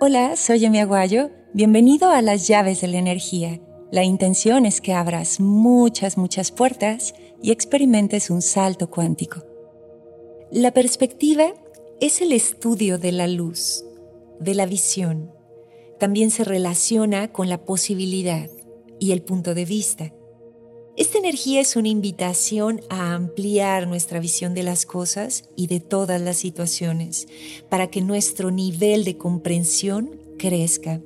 Hola, soy Emi Aguayo. Bienvenido a las llaves de la energía. La intención es que abras muchas, muchas puertas y experimentes un salto cuántico. La perspectiva es el estudio de la luz, de la visión. También se relaciona con la posibilidad y el punto de vista. Esta energía es una invitación a ampliar nuestra visión de las cosas y de todas las situaciones para que nuestro nivel de comprensión crezca.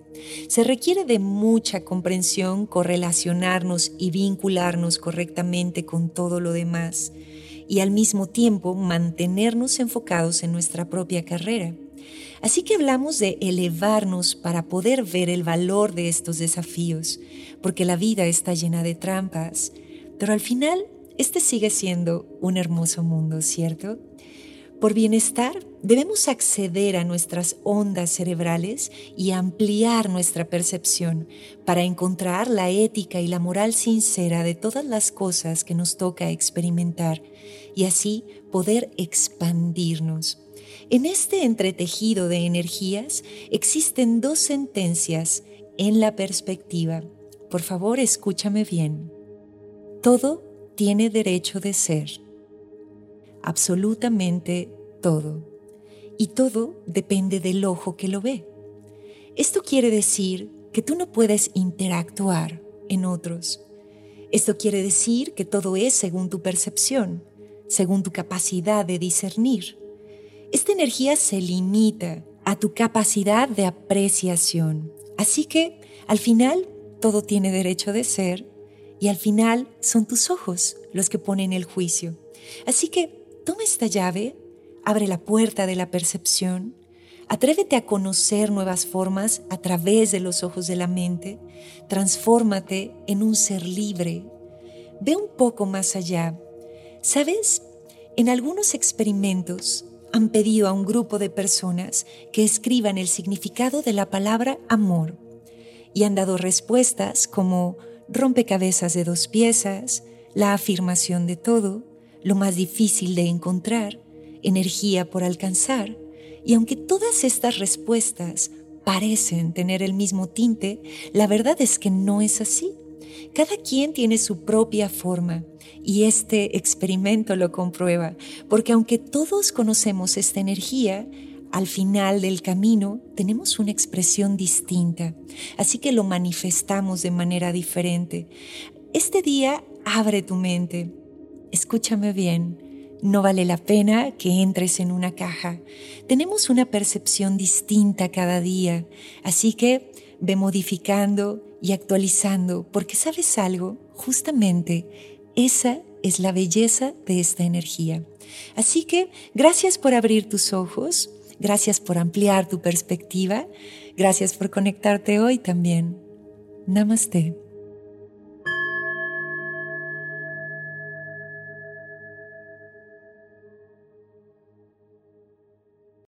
Se requiere de mucha comprensión, correlacionarnos y vincularnos correctamente con todo lo demás y al mismo tiempo mantenernos enfocados en nuestra propia carrera. Así que hablamos de elevarnos para poder ver el valor de estos desafíos, porque la vida está llena de trampas, pero al final este sigue siendo un hermoso mundo, ¿cierto? Por bienestar debemos acceder a nuestras ondas cerebrales y ampliar nuestra percepción para encontrar la ética y la moral sincera de todas las cosas que nos toca experimentar y así poder expandirnos. En este entretejido de energías existen dos sentencias en la perspectiva. Por favor, escúchame bien. Todo tiene derecho de ser. Absolutamente todo. Y todo depende del ojo que lo ve. Esto quiere decir que tú no puedes interactuar en otros. Esto quiere decir que todo es según tu percepción, según tu capacidad de discernir. Esta energía se limita a tu capacidad de apreciación. Así que, al final, todo tiene derecho de ser y al final son tus ojos los que ponen el juicio. Así que toma esta llave, abre la puerta de la percepción, atrévete a conocer nuevas formas a través de los ojos de la mente, transfórmate en un ser libre, ve un poco más allá. ¿Sabes? En algunos experimentos han pedido a un grupo de personas que escriban el significado de la palabra amor y han dado respuestas como rompecabezas de dos piezas, la afirmación de todo, lo más difícil de encontrar, energía por alcanzar, y aunque todas estas respuestas parecen tener el mismo tinte, la verdad es que no es así. Cada quien tiene su propia forma y este experimento lo comprueba, porque aunque todos conocemos esta energía, al final del camino tenemos una expresión distinta, así que lo manifestamos de manera diferente. Este día abre tu mente, escúchame bien, no vale la pena que entres en una caja. Tenemos una percepción distinta cada día, así que ve modificando y actualizando, porque sabes algo, justamente esa es la belleza de esta energía. Así que gracias por abrir tus ojos, gracias por ampliar tu perspectiva, gracias por conectarte hoy también. Namaste.